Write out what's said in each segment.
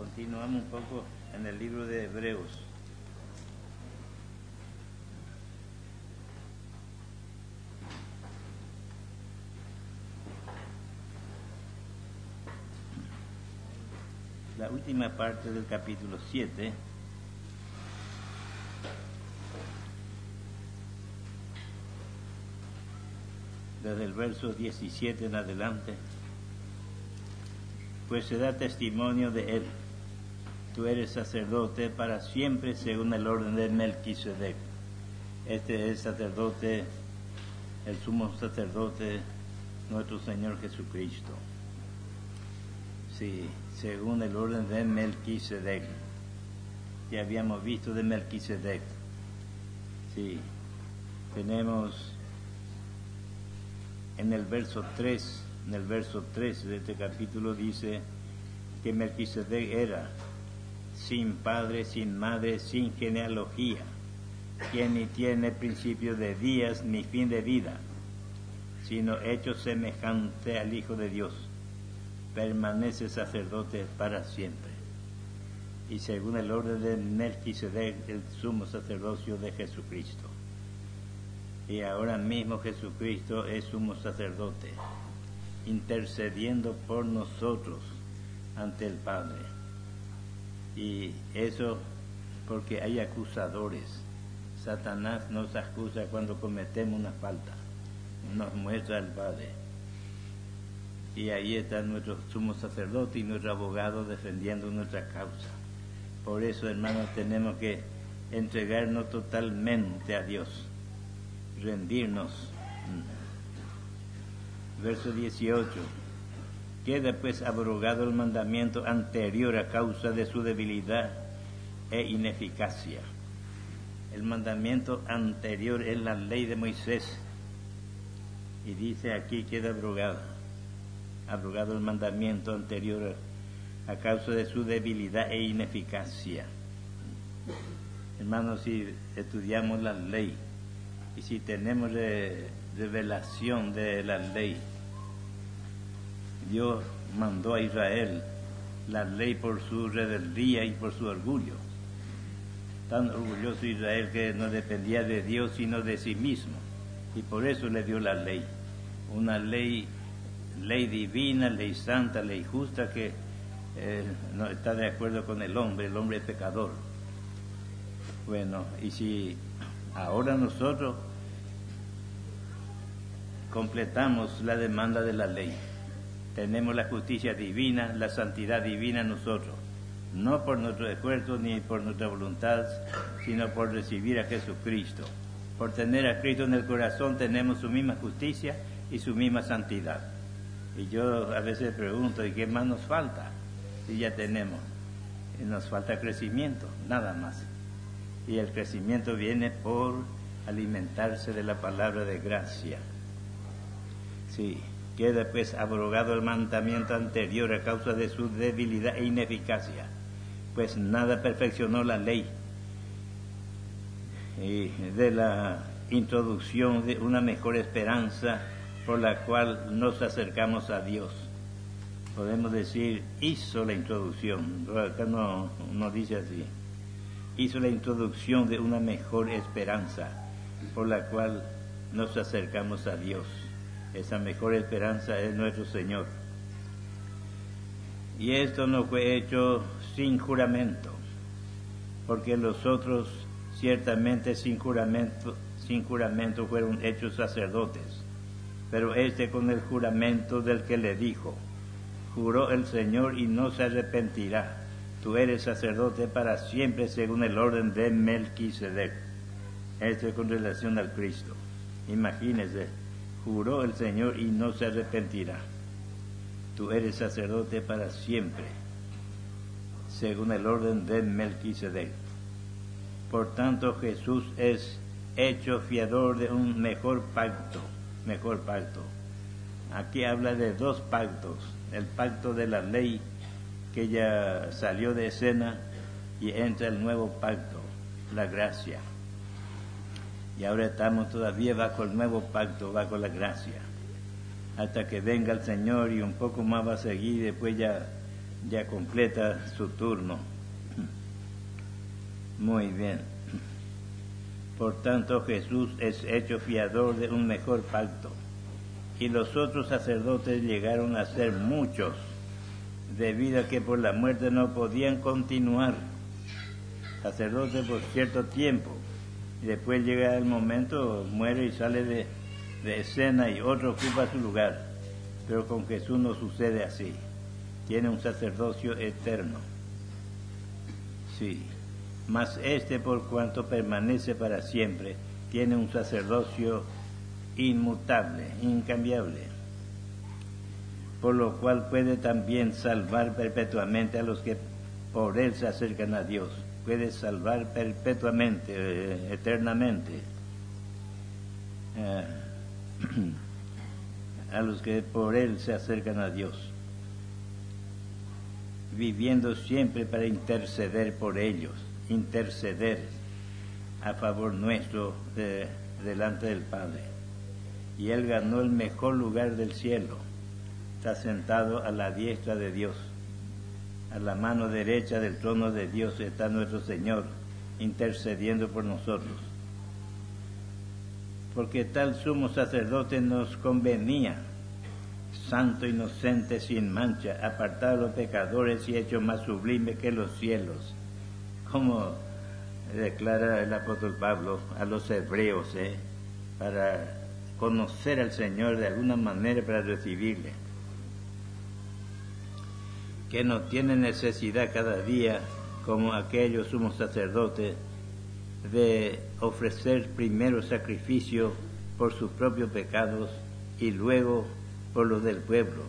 Continuamos un poco en el libro de Hebreos. La última parte del capítulo 7 desde el verso 17 en adelante, pues se da testimonio de él. Tú eres sacerdote para siempre según el orden de Melquisedec. Este es sacerdote, el sumo sacerdote, nuestro Señor Jesucristo. Sí, según el orden de Melquisedec. Ya habíamos visto de Melquisedec. Sí, tenemos en el verso 3, en el verso 3 de este capítulo dice que Melquisedec era sin padre, sin madre, sin genealogía, quien ni tiene principio de días ni fin de vida, sino hecho semejante al Hijo de Dios, permanece sacerdote para siempre. Y según el orden de Melquisedec, el sumo sacerdocio de Jesucristo. Y ahora mismo Jesucristo es sumo sacerdote, intercediendo por nosotros ante el Padre. Y eso porque hay acusadores. Satanás nos acusa cuando cometemos una falta, nos muestra el Padre. Y ahí está nuestro sumo sacerdote y nuestro abogado defendiendo nuestra causa. Por eso, hermanos, tenemos que entregarnos totalmente a Dios rendirnos. Verso 18. Queda pues abrogado el mandamiento anterior a causa de su debilidad e ineficacia. El mandamiento anterior es la ley de Moisés. Y dice aquí queda abrogado. Abrogado el mandamiento anterior a causa de su debilidad e ineficacia. Hermanos, si estudiamos la ley, y si tenemos revelación de la ley, Dios mandó a Israel la ley por su rebeldía y por su orgullo. Tan orgulloso Israel que no dependía de Dios sino de sí mismo. Y por eso le dio la ley. Una ley, ley divina, ley santa, ley justa que eh, no está de acuerdo con el hombre, el hombre pecador. Bueno, y si ahora nosotros completamos la demanda de la ley. Tenemos la justicia divina, la santidad divina nosotros, no por nuestro esfuerzo ni por nuestra voluntad, sino por recibir a Jesucristo. Por tener a Cristo en el corazón tenemos su misma justicia y su misma santidad. Y yo a veces pregunto, ¿y qué más nos falta? Si ya tenemos. Y nos falta crecimiento, nada más. Y el crecimiento viene por alimentarse de la palabra de gracia. Sí, queda pues abrogado el mandamiento anterior a causa de su debilidad e ineficacia, pues nada perfeccionó la ley. Y de la introducción de una mejor esperanza por la cual nos acercamos a Dios. Podemos decir, hizo la introducción, acá no, no dice así, hizo la introducción de una mejor esperanza por la cual nos acercamos a Dios. Esa mejor esperanza es nuestro Señor. Y esto no fue hecho sin juramento, porque los otros ciertamente sin juramento, sin juramento fueron hechos sacerdotes, pero este con el juramento del que le dijo, juró el Señor y no se arrepentirá, tú eres sacerdote para siempre según el orden de Melquisedec. Esto es con relación al Cristo. Imagínese, juró el Señor y no se arrepentirá. Tú eres sacerdote para siempre, según el orden de Melquisedec. Por tanto, Jesús es hecho fiador de un mejor pacto, mejor pacto. Aquí habla de dos pactos, el pacto de la ley que ya salió de escena y entra el nuevo pacto, la gracia. Y ahora estamos todavía bajo el nuevo pacto, bajo la gracia. Hasta que venga el Señor y un poco más va a seguir, después ya ya completa su turno. Muy bien. Por tanto, Jesús es hecho fiador de un mejor pacto. Y los otros sacerdotes llegaron a ser muchos, debido a que por la muerte no podían continuar. Sacerdotes por cierto tiempo. Y después llega el momento, muere y sale de, de escena y otro ocupa su lugar. Pero con Jesús no sucede así. Tiene un sacerdocio eterno. Sí. Mas este, por cuanto permanece para siempre, tiene un sacerdocio inmutable, incambiable, por lo cual puede también salvar perpetuamente a los que por él se acercan a Dios. Puede salvar perpetuamente, eh, eternamente. Eh, a los que por Él se acercan a Dios, viviendo siempre para interceder por ellos, interceder a favor nuestro delante del Padre. Y Él ganó el mejor lugar del cielo, está sentado a la diestra de Dios, a la mano derecha del trono de Dios está nuestro Señor, intercediendo por nosotros porque tal sumo sacerdote nos convenía, santo, inocente, sin mancha, apartado de los pecadores y hecho más sublime que los cielos, como declara el apóstol Pablo a los hebreos, ¿eh? para conocer al Señor de alguna manera para recibirle, que no tiene necesidad cada día como aquellos sumos sacerdotes de ofrecer primero sacrificio por sus propios pecados y luego por los del pueblo.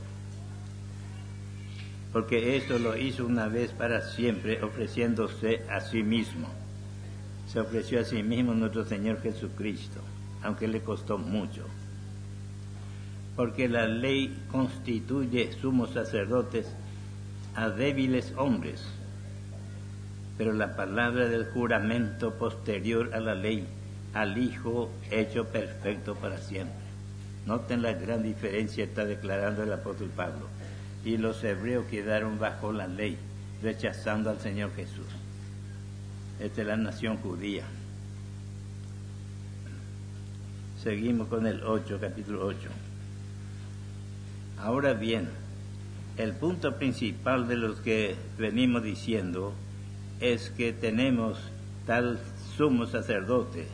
Porque esto lo hizo una vez para siempre, ofreciéndose a sí mismo. Se ofreció a sí mismo nuestro Señor Jesucristo, aunque le costó mucho. Porque la ley constituye sumos sacerdotes a débiles hombres pero la palabra del juramento posterior a la ley, al Hijo hecho perfecto para siempre. Noten la gran diferencia está declarando el apóstol Pablo. Y los hebreos quedaron bajo la ley, rechazando al Señor Jesús. Esta es la nación judía. Seguimos con el 8, capítulo 8. Ahora bien, el punto principal de los que venimos diciendo es que tenemos tal sumo sacerdote,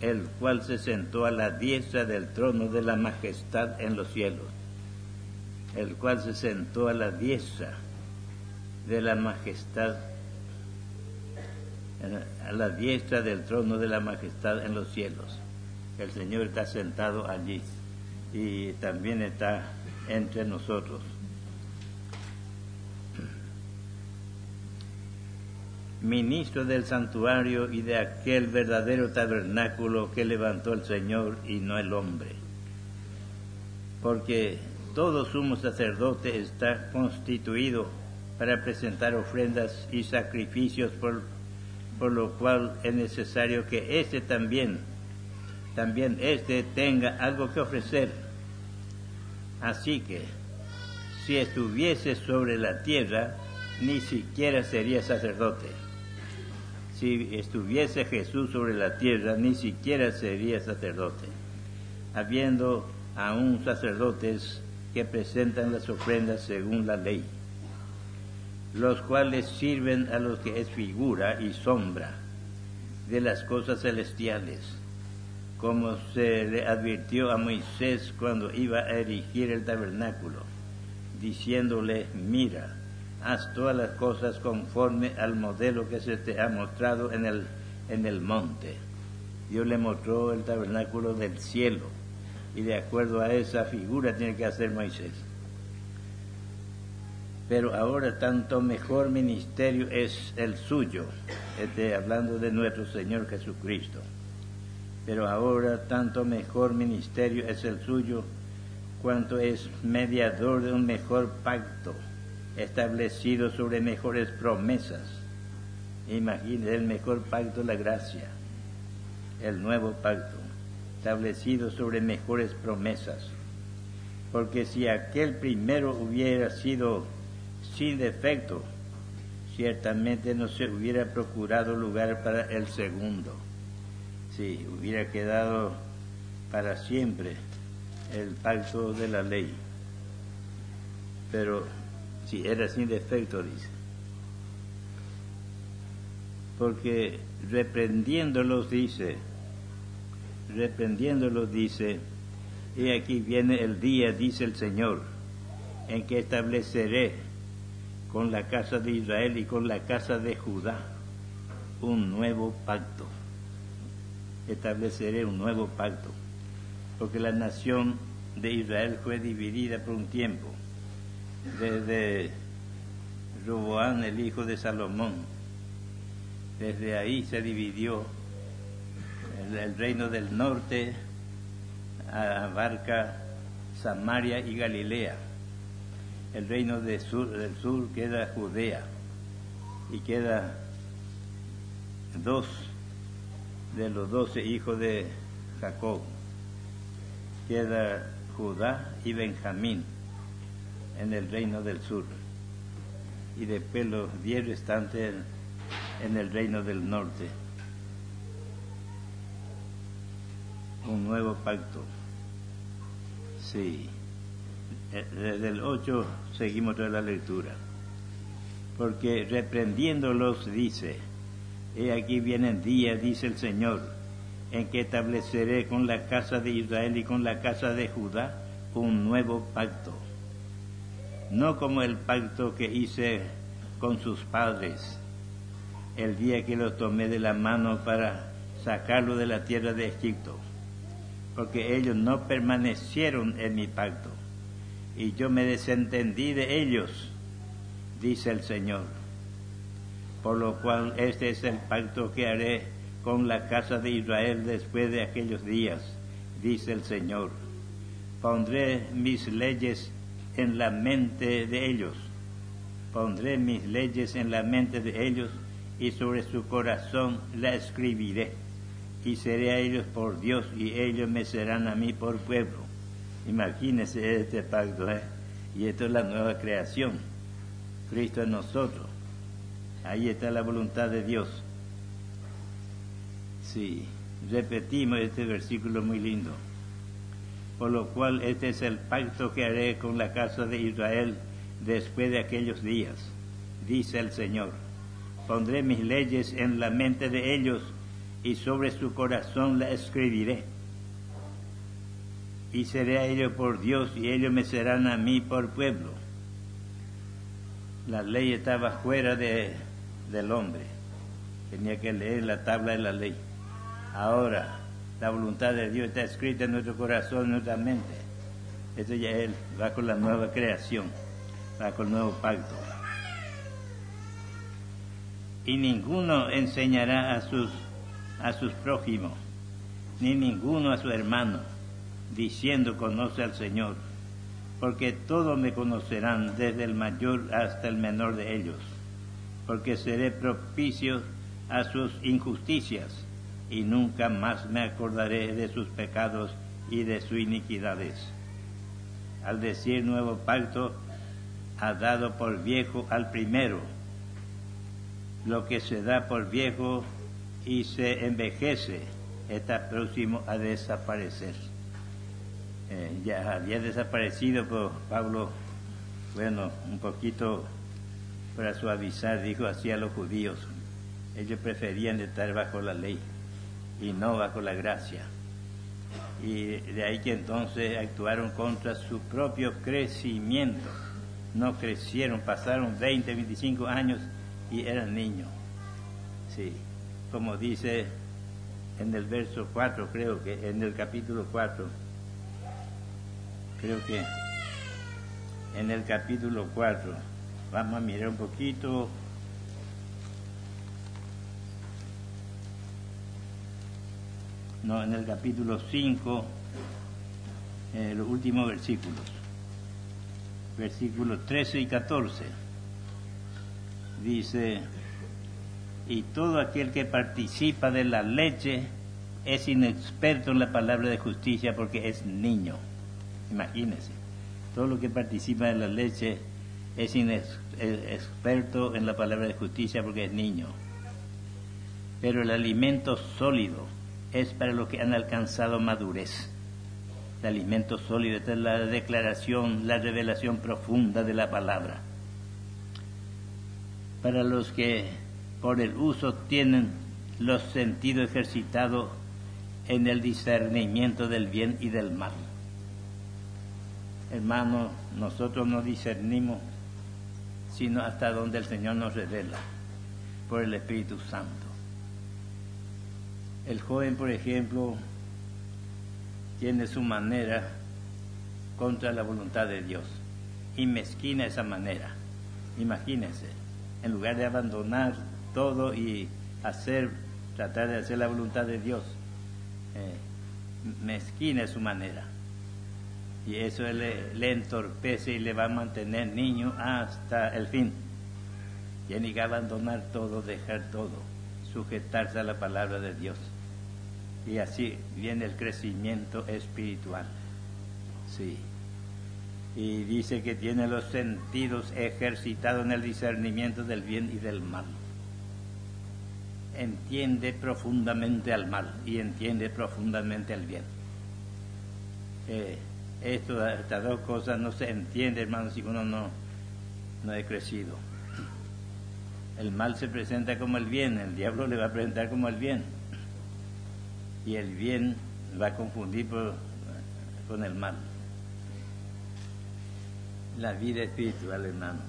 el cual se sentó a la diestra del trono de la majestad en los cielos, el cual se sentó a la diestra de la majestad, a la diestra del trono de la majestad en los cielos. El Señor está sentado allí y también está entre nosotros. Ministro del santuario y de aquel verdadero tabernáculo que levantó el Señor y no el hombre. Porque todo sumo sacerdote está constituido para presentar ofrendas y sacrificios, por, lo cual es necesario que éste también, también éste tenga algo que ofrecer. Así que, si estuviese sobre la tierra, ni siquiera sería sacerdote si estuviese Jesús sobre la tierra, ni siquiera sería sacerdote, habiendo aún sacerdotes que presentan las ofrendas según la ley, los cuales sirven a los que es figura y sombra de las cosas celestiales, como se le advirtió a Moisés cuando iba a erigir el tabernáculo, diciéndole, mira, haz todas las cosas conforme al modelo que se te ha mostrado en el, en el monte. Dios le mostró el tabernáculo del cielo y de acuerdo a esa figura tiene que hacer Moisés. Pero ahora tanto mejor ministerio es el suyo, este, hablando de nuestro Señor Jesucristo. Pero ahora tanto mejor ministerio es el suyo cuanto es mediador de un mejor pacto establecido sobre mejores promesas. Imagine el mejor pacto, la gracia, el nuevo pacto, establecido sobre mejores promesas. Porque si aquel primero hubiera sido sin defecto, ciertamente no se hubiera procurado lugar para el segundo. Sí, hubiera quedado para siempre el pacto de la ley. Pero si era sin defecto, dice. Porque reprendiéndolos dice, reprendiéndolos dice, y aquí viene el día, dice el Señor, en que estableceré con la casa de Israel y con la casa de Judá un nuevo pacto. Estableceré un nuevo pacto, porque la nación de Israel fue dividida por un tiempo, desde Roboán, el hijo de Salomón. Desde ahí se dividió el, reino del norte, abarca Samaria y Galilea. El reino del sur, del sur queda Judea y queda dos de los doce hijos de Jacob. Queda Judá y Benjamín en el reino del sur. Y después los diez restantes en el reino del norte. Un nuevo pacto. Sí. Eh, desde el 8 seguimos toda la lectura. Porque reprendiéndolos dice, he aquí vienen días, dice el Señor, en que estableceré con la casa de Israel y con la casa de Judá un nuevo pacto. No como el pacto que hice con sus padres el día que los tomé de la mano para sacarlo de la tierra de Egipto porque ellos no permanecieron en mi pacto, y yo me desentendí de ellos, dice el Señor. Por lo cual este es el pacto que haré con la casa de Israel después de aquellos días, dice el Señor. Pondré mis leyes en la mente de ellos, pondré mis leyes en la mente de ellos y sobre su corazón la escribiré y seré a ellos por Dios y ellos me serán a mí por pueblo. Imagínense este pacto, ¿eh? Y esto es la nueva creación. Cristo en nosotros. Ahí está la voluntad de Dios. Sí, repetimos este versículo muy lindo. Por lo cual este es el pacto que haré con la casa de Israel después de aquellos días, dice el Señor. Pondré mis leyes en la mente de ellos y sobre su corazón la escribiré. Y seré a ellos por Dios y ellos me serán a mí por pueblo. La ley estaba fuera de, del hombre. Tenía que leer la tabla de la ley. Ahora, la voluntad de Dios está escrita en nuestro corazón, en nuestra mente. Eso ya va con la nueva creación, va con el nuevo pacto. Y ninguno enseñará a sus a sus prójimos, ni ninguno a su hermano, diciendo conoce al Señor, porque todos me conocerán, desde el mayor hasta el menor de ellos, porque seré propicio a sus injusticias, y nunca más me acordaré de sus pecados y de sus iniquidades. Al decir nuevo pacto, ha dado por viejo al primero. Lo que se da por viejo y se envejece, está próximo a desaparecer. Eh, ya había desaparecido, pero Pablo, bueno, un poquito para suavizar, dijo así a los judíos. Ellos preferían estar bajo la ley y no bajo la gracia. Y de ahí que entonces actuaron contra su propio crecimiento. No crecieron, pasaron 20, 25 años y eran niños. Sí como dice en el verso 4, creo que en el capítulo 4, creo que en el capítulo 4, vamos a mirar un poquito. No, en el capítulo 5, en los últimos versículos, versículos 13 y 14, dice, y todo aquel que participa de la leche es inexperto en la palabra de justicia porque es niño. Imagínense, todo lo que participa de la leche es inexperto en la palabra de justicia porque es niño. Pero el alimento sólido es para los que han alcanzado madurez. El alimento sólido es la declaración, la revelación profunda de la palabra. Para los que por el uso tienen los sentidos ejercitados en el discernimiento del bien y del mal. Hermano, nosotros no discernimos sino hasta donde el Señor nos revela por el Espíritu Santo. El joven, por ejemplo, tiene su manera contra la voluntad de Dios y mezquina esa manera. Imagínense, en lugar de abandonar todo y hacer, tratar de hacer la voluntad de Dios, eh, mezquina su manera. Y eso le, entorpece y le va a mantener niño hasta el fin. Tiene que abandonar todo, dejar todo, sujetarse a la palabra de Dios. Y así viene el crecimiento espiritual. Sí. Y dice que tiene los sentidos ejercitados en el discernimiento del bien y del mal. Entiende profundamente al mal y entiende profundamente al bien. Eh, estas dos cosas no se entiende, hermano, si uno no, no ha crecido. El mal se presenta como el bien, el diablo le va a presentar como el bien. Y el bien va a confundir con el mal. La vida espiritual, hermano.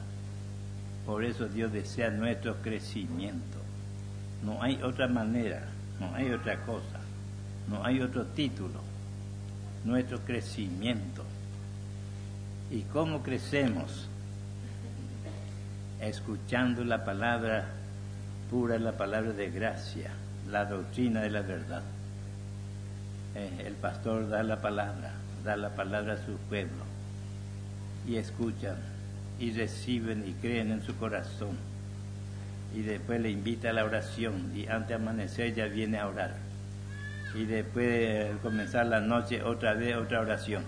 Por eso Dios desea nuestro crecimiento. No hay otra manera, no hay otra cosa, no hay otro título nuestro crecimiento. ¿Y cómo crecemos? Escuchando la palabra pura, la palabra de gracia, la doctrina de la verdad. Eh, el pastor da la palabra, da la palabra a su pueblo y escuchan y reciben y creen en su corazón. Y después le invita a la oración y antes de amanecer ya viene a orar y después de comenzar la noche otra vez otra oración.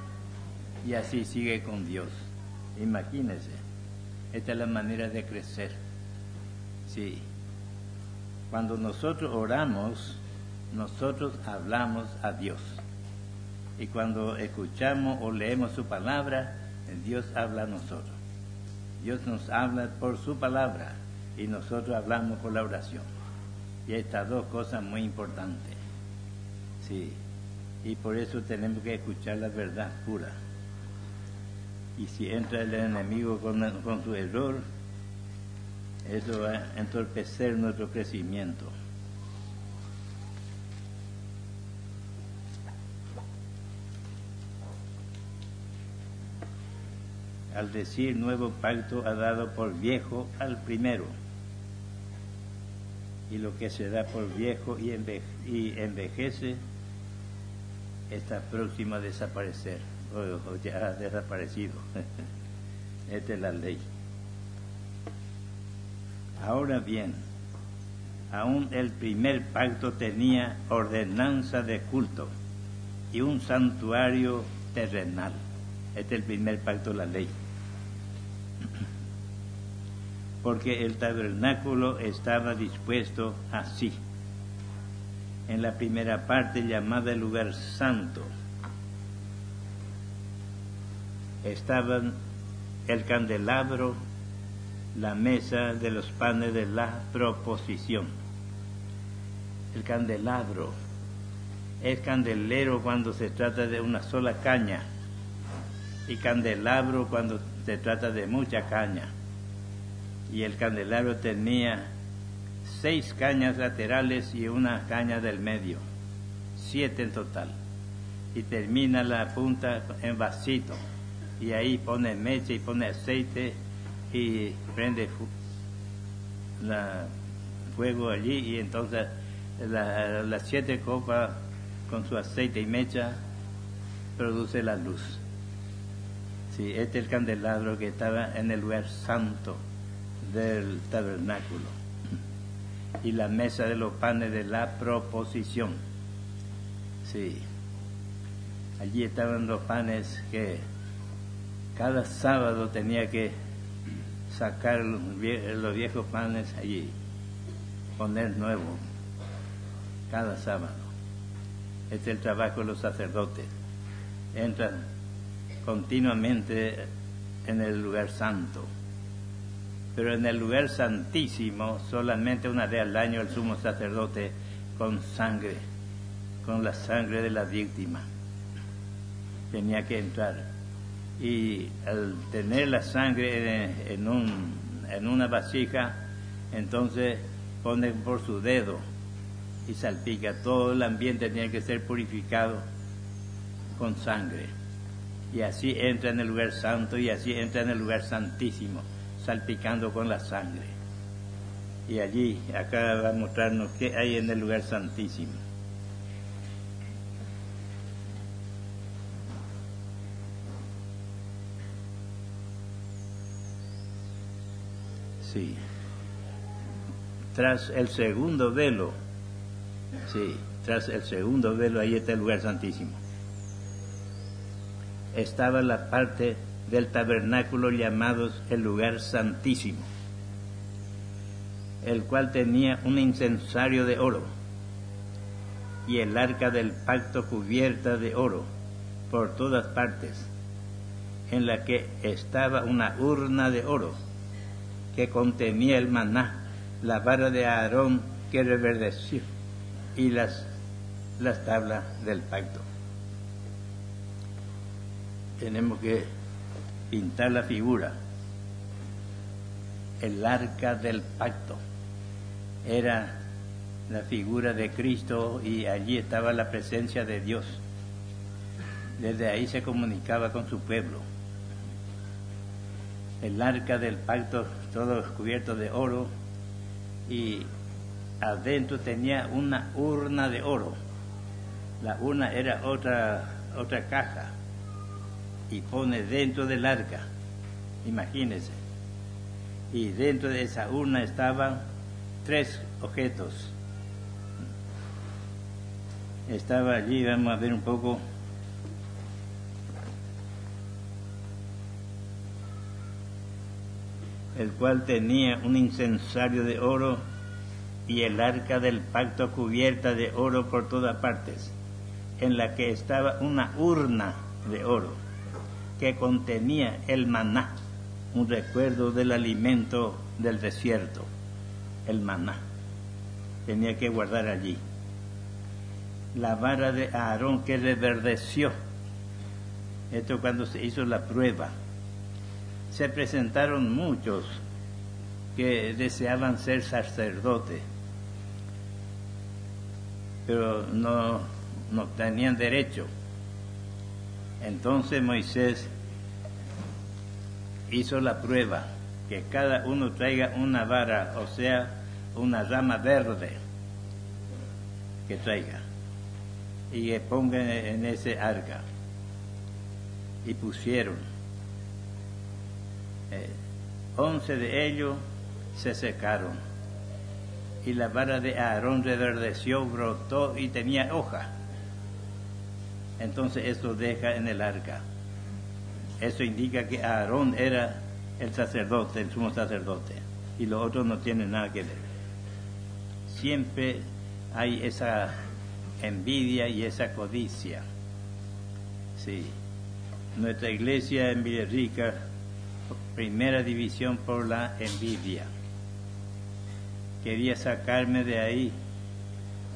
Y así sigue con Dios. Imagínense, esta es la manera de crecer. Sí. Cuando nosotros oramos, nosotros hablamos a Dios. Y cuando escuchamos o leemos su palabra, Dios habla a nosotros. Dios nos habla por su palabra y nosotros hablamos por la oración. Y estas dos cosas muy importantes. Sí, y por eso tenemos que escuchar la verdad pura. Y si entra el enemigo con, con su error, eso va a entorpecer nuestro crecimiento. Al decir nuevo pacto ha dado por viejo al primero y lo que se da por viejo y, envejece está próximo a desaparecer, o, ya ha desaparecido. Esta es la ley. Ahora bien, aún el primer pacto tenía ordenanza de culto y un santuario terrenal. Este es el primer pacto de la ley. Porque el tabernáculo estaba dispuesto así en la primera parte llamada el lugar santo. Estaban el candelabro, la mesa de los panes de la proposición. El candelabro es candelero cuando se trata de una sola caña y candelabro cuando se trata de mucha caña. Y el candelabro tenía seis cañas laterales y una caña del medio, siete en total. Y termina la punta en vasito. Y ahí pone mecha y pone aceite y prende la fuego allí y entonces las siete copas con su aceite y mecha produce la luz. Sí, este es el candelabro que estaba en el lugar santo del tabernáculo y la mesa de los panes de la proposición. Sí, allí estaban los panes que cada sábado tenía que sacar los vie- los viejos panes allí, poner nuevo cada sábado. Este es el trabajo de los sacerdotes. Entran continuamente en el lugar santo. Pero en el lugar santísimo, solamente una vez al año el sumo sacerdote con sangre, con la sangre de la víctima, tenía que entrar. Y al tener la sangre en, un, en una vasija, entonces pone por su dedo y salpica. Todo el ambiente tenía que ser purificado con sangre. Y así entra en el lugar santo y así entra en el lugar santísimo, salpicando con la sangre. Y allí, acá va a mostrarnos qué hay en el lugar santísimo. Sí. Tras el segundo velo, sí, tras el segundo velo, ahí está el lugar santísimo. Estaba la parte del tabernáculo llamado el lugar santísimo, el cual tenía un incensario de oro y el arca del pacto cubierta de oro por todas partes, en la que estaba una urna de oro que contenía el maná, la vara de Aarón que reverdeció y las, las tablas del pacto. Tenemos que pintar la figura. El arca del pacto era la figura de Cristo y allí estaba la presencia de Dios. Desde ahí se comunicaba con su pueblo. El arca del pacto todo cubierto de oro y adentro tenía una urna de oro. La urna era otra otra caja y pone dentro del arca. Imagínense. Y dentro de esa urna estaban tres objetos. Estaba allí, vamos a ver un poco. el cual tenía un incensario de oro y el arca del pacto cubierta de oro por todas partes, en la que estaba una urna de oro que contenía el maná, un recuerdo del alimento del desierto, el maná. Tenía que guardar allí. La vara de Aarón que reverdeció. Esto cuando se hizo la prueba. Se presentaron muchos que deseaban ser sacerdotes, pero no, no tenían derecho. Entonces Moisés hizo la prueba, que cada uno traiga una vara, o sea, una rama verde que traiga, y que ponga en ese arca. Y pusieron. Eh, once de ellos se secaron, y la vara de Aarón reverdeció, brotó y tenía hoja entonces esto deja en el arca. Eso indica que Aarón era el sacerdote, el sumo sacerdote, y los otros no tienen nada que ver. Siempre hay esa envidia y esa codicia. Sí. Nuestra iglesia en Villarrica, primera división por la envidia. Quería sacarme de ahí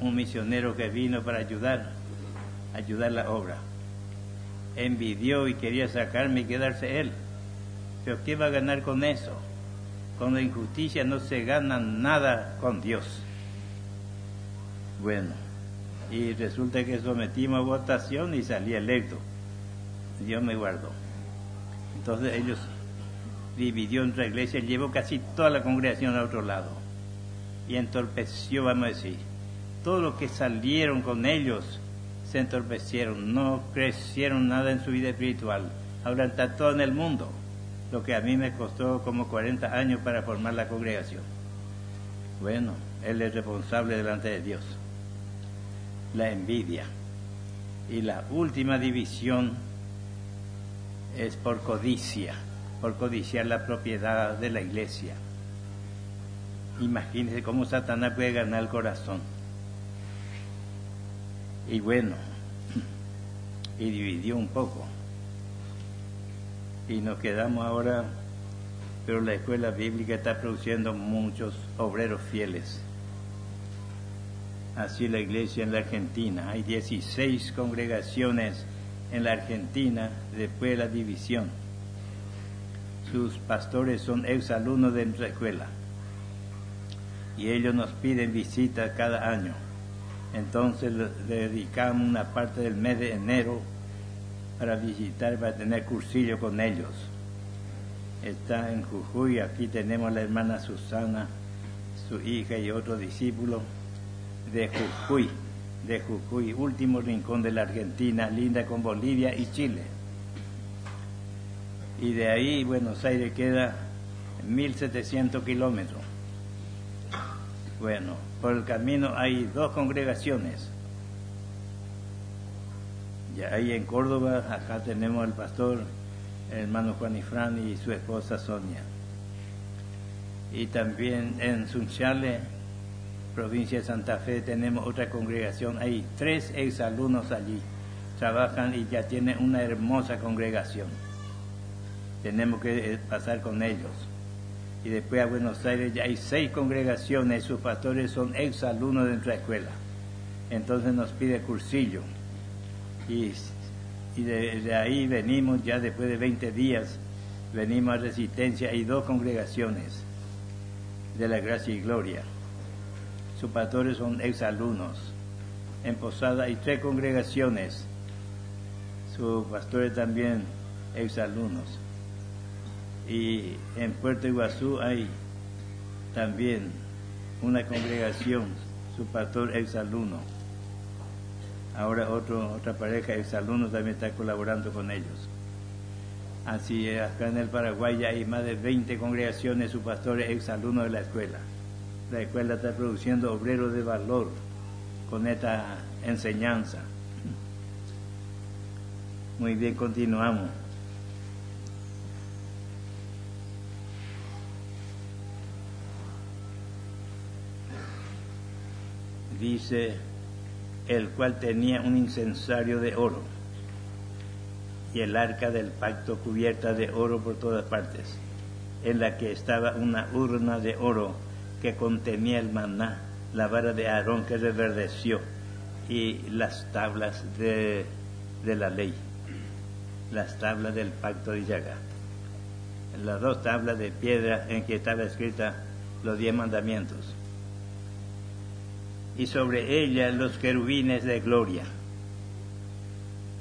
un misionero que vino para ayudar ayudar la obra. Envidió y quería sacarme y quedarse él. Pero ¿qué va a ganar con eso? Con la injusticia no se gana nada con Dios. Bueno, y resulta que sometimos a votación y salí electo. Dios me guardó. Entonces ellos dividió entre la iglesia, llevó casi toda la congregación a otro lado y entorpeció, vamos a decir, todos los que salieron con ellos se entorpecieron, no crecieron nada en su vida espiritual. Ahora está todo en el mundo, lo que a mí me costó como 40 años para formar la congregación. Bueno, Él es responsable delante de Dios. La envidia. Y la última división es por codicia. por codiciar la propiedad de la iglesia. Imagínense cómo Satanás puede ganar el corazón. Y bueno, y dividió un poco. Y nos quedamos ahora, pero la escuela bíblica está produciendo muchos obreros fieles. Así la iglesia en la Argentina. Hay 16 congregaciones en la Argentina después de la división. Sus pastores son exalumnos de nuestra escuela. Y ellos nos piden visitas cada año. Entonces le dedicamos una parte del mes de enero para visitar, para tener cursillo con ellos. Está en Jujuy, aquí tenemos la hermana Susana, su hija y otro discípulo de Jujuy, de Jujuy, último rincón de la Argentina, linda con Bolivia y Chile. Y de ahí Buenos Aires queda 1700 kilómetros. Bueno, por el camino hay dos congregaciones. Ya ahí en Córdoba, acá tenemos al pastor, el hermano Juan Ifrán y su esposa Sonia. Y también en Sunchale, provincia de Santa Fe, tenemos otra congregación. Hay tres exalumnos allí. Trabajan y ya tienen una hermosa congregación. Tenemos que eh, pasar con ellos. Y después a Buenos Aires ya hay seis congregaciones. Sus pastores son exalumnos de nuestra escuela. Entonces nos pide cursillo. Y, y de, ahí venimos ya después de 20 días. Venimos a Resistencia. Hay dos congregaciones de la Gracia y Gloria sus pastores son exalumnos. En Posada hay tres congregaciones, sus pastores también exalumnos. Y en Puerto Iguazú hay también una congregación, su pastor exalumno. Ahora otro, otra pareja exalumnos también está colaborando con ellos. Así, acá en el Paraguay hay más de 20 congregaciones, su pastor es exalumno de la escuela la escuela está produciendo obreros de valor con esta enseñanza. Muy bien, continuamos. Dice, el cual tenía un incensario de oro y el arca del pacto cubierta de oro por todas partes, en la que estaba una urna de oro que contenía el maná, la vara de Aarón que reverdeció y las tablas de, la ley, las tablas del pacto de Yaga. Las dos tablas de piedra en que estaba escrita los diez mandamientos. Y sobre ellas los querubines de gloria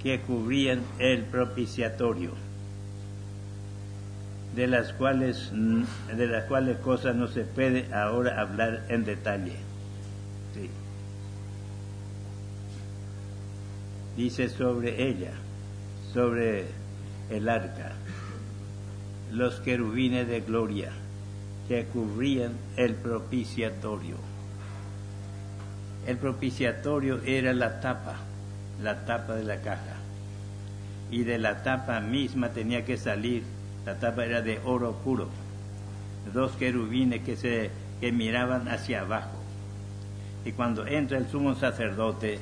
que cubrían el propiciatorio de las cuales de las cuales cosas no se puede ahora hablar en detalle. Dice sobre ella, sobre el arca, los querubines de gloria que cubrían el propiciatorio. El propiciatorio era la tapa, la tapa de la caja. Y de la tapa misma tenía que salir la tapa era de oro puro. Dos querubines que, se, que miraban hacia abajo. Y cuando entra el sumo sacerdote,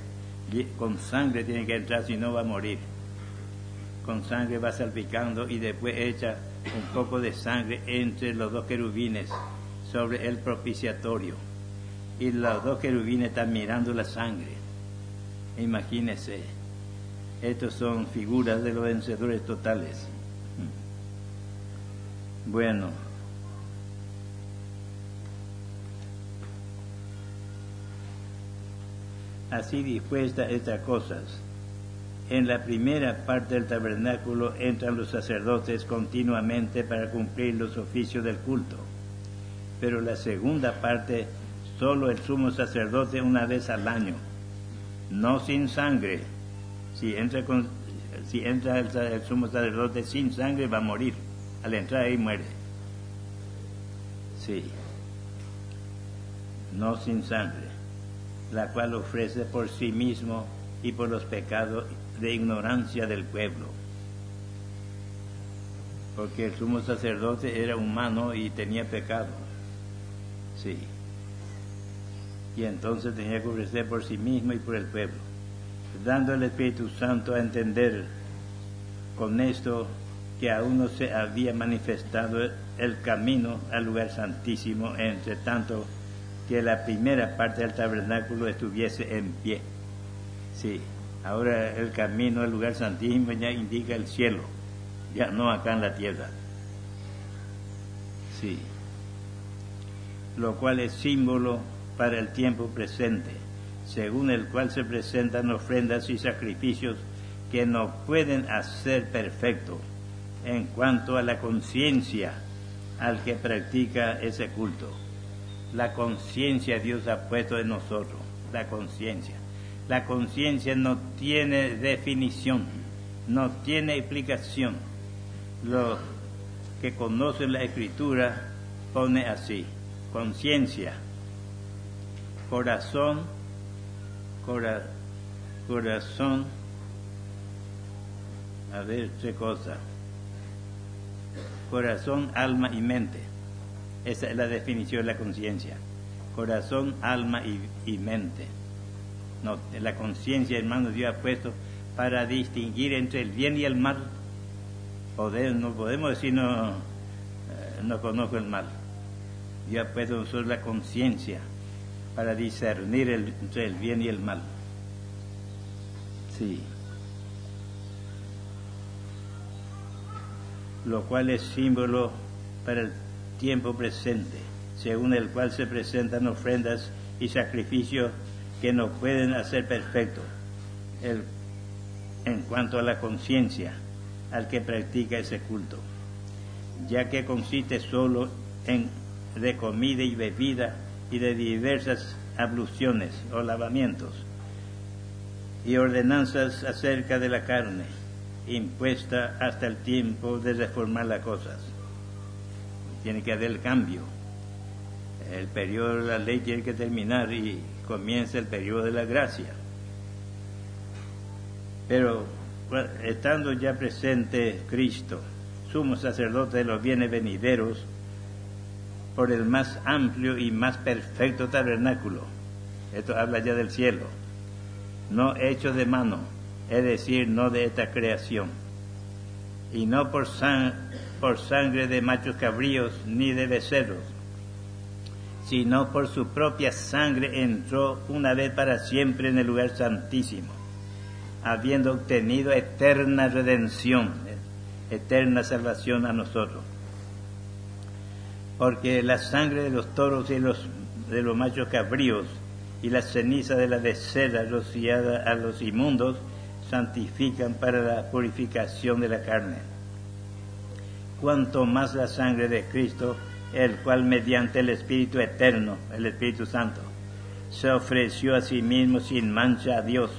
con sangre tiene que entrar, si no va a morir. Con sangre va salpicando y después echa un poco de sangre entre los dos querubines sobre el propiciatorio. Y los dos querubines están mirando la sangre. Imagínense, estos son figuras de los vencedores totales. Bueno. Así dispuesta estas cosas. En la primera parte del tabernáculo entran los sacerdotes continuamente para cumplir los oficios del culto. Pero la segunda parte, solo el sumo sacerdote una vez al año, no sin sangre. Si entra, con, si entra el sumo sacerdote sin sangre, va a morir al entrar ahí muere. Sí. No sin sangre, la cual ofrece por sí mismo y por los pecados de ignorancia del pueblo. porque el sumo sacerdote era humano y tenía pecado. Sí. Y entonces tenía que ofrecer por sí mismo y por el pueblo, dando al Espíritu Santo a entender con esto que aún no se había manifestado el camino al lugar santísimo, entre tanto que la primera parte del tabernáculo estuviese en pie. Sí, ahora el camino al lugar santísimo ya indica el cielo, ya no acá en la tierra. Sí, lo cual es símbolo para el tiempo presente, según el cual se presentan ofrendas y sacrificios que no pueden hacer perfecto en cuanto a la conciencia al que practica ese culto. La conciencia Dios ha puesto en nosotros, la conciencia. La conciencia no tiene definición, no tiene explicación. Los que conocen la escritura pone así, conciencia, corazón, corazón, a ver, qué cosa corazón, alma y mente. Esa es la definición de la conciencia. Corazón, alma y, mente. No, la conciencia, hermano, Dios ha puesto para distinguir entre el bien y el mal. no podemos decir no, eh, no conozco el mal. Dios ha puesto nosotros la conciencia para discernir entre el bien y el mal. Sí. lo cual es símbolo para el tiempo presente, según el cual se presentan ofrendas y sacrificios que no pueden hacer perfecto en cuanto a la conciencia al que practica ese culto, ya que consiste solo en de comida y bebida y de diversas abluciones o lavamientos y ordenanzas acerca de la carne impuesta hasta el tiempo de reformar las cosas. Tiene que haber cambio. El periodo de la ley tiene que terminar y comienza el periodo de la gracia. Pero estando ya presente Cristo, sumo sacerdote de los bienes venideros, por el más amplio y más perfecto tabernáculo, esto habla ya del cielo, no hecho de mano, es decir, no de esta creación, y no por, por sangre de machos cabríos ni de becerros, sino por su propia sangre entró una vez para siempre en el lugar santísimo, habiendo obtenido eterna redención, eterna salvación a nosotros. Porque la sangre de los toros y los, de los machos cabríos y la ceniza de la becerra rociada a los inmundos santifican para la purificación de la carne. Cuanto más la sangre de Cristo, el cual mediante el Espíritu Eterno, el Espíritu Santo, se ofreció a sí mismo sin mancha a Dios,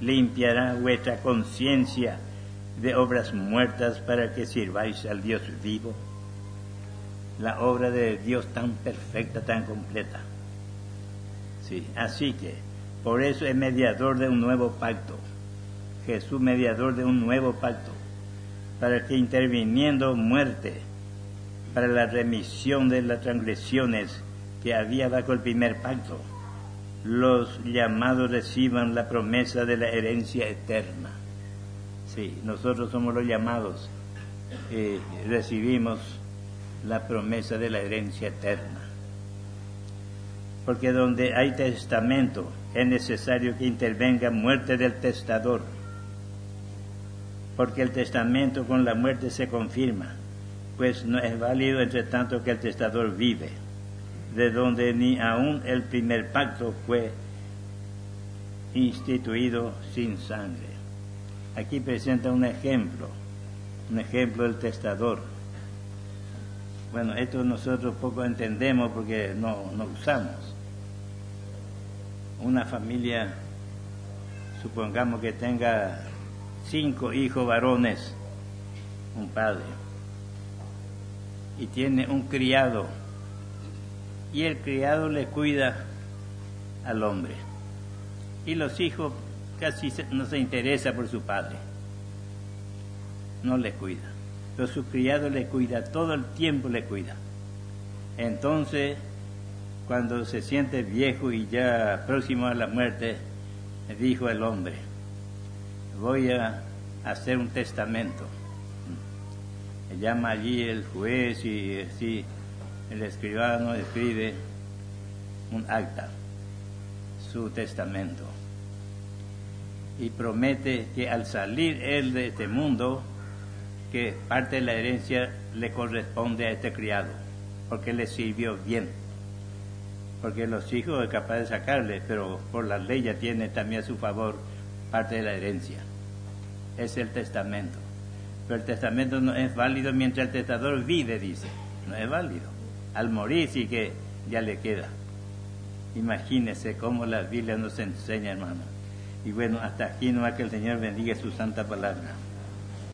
limpiará vuestra conciencia de obras muertas para que sirváis al Dios vivo. La obra de Dios tan perfecta, tan completa. Sí, así que, por eso es mediador de un nuevo pacto Jesús mediador de un nuevo pacto, para que interviniendo muerte, para la remisión de las transgresiones que había bajo el primer pacto, los llamados reciban la promesa de la herencia eterna. Sí, nosotros somos los llamados y recibimos la promesa de la herencia eterna. Porque donde hay testamento es necesario que intervenga muerte del testador porque el testamento con la muerte se confirma, pues no es válido entre tanto que el testador vive, de donde ni aun el primer pacto fue instituido sin sangre. Aquí presenta un ejemplo, un ejemplo del testador. Bueno, esto nosotros poco entendemos porque no, no usamos. Una familia, supongamos que tenga cinco hijos varones, un padre, y tiene un criado, y el criado le cuida al hombre, y los hijos casi no se interesa por su padre, no le cuida. Pero su criado le cuida, todo el tiempo le cuida. Entonces, cuando se siente viejo y ya próximo a la muerte, dijo el hombre, voy a hacer un testamento. Le llama allí el juez y así el escribano escribe un acta, su testamento. Y promete que al salir él de este mundo, que parte de la herencia le corresponde a este criado, porque le sirvió bien. Porque los hijos es capaz de sacarle, pero por la ley ya tiene también a su favor parte de la herencia. Es el testamento. Pero el testamento no es válido mientras el testador vive, dice. No es válido. Al morir sí que ya le queda. Imagínese cómo la Biblia nos enseña, hermano. Y bueno, hasta aquí no que el Señor bendiga su santa palabra.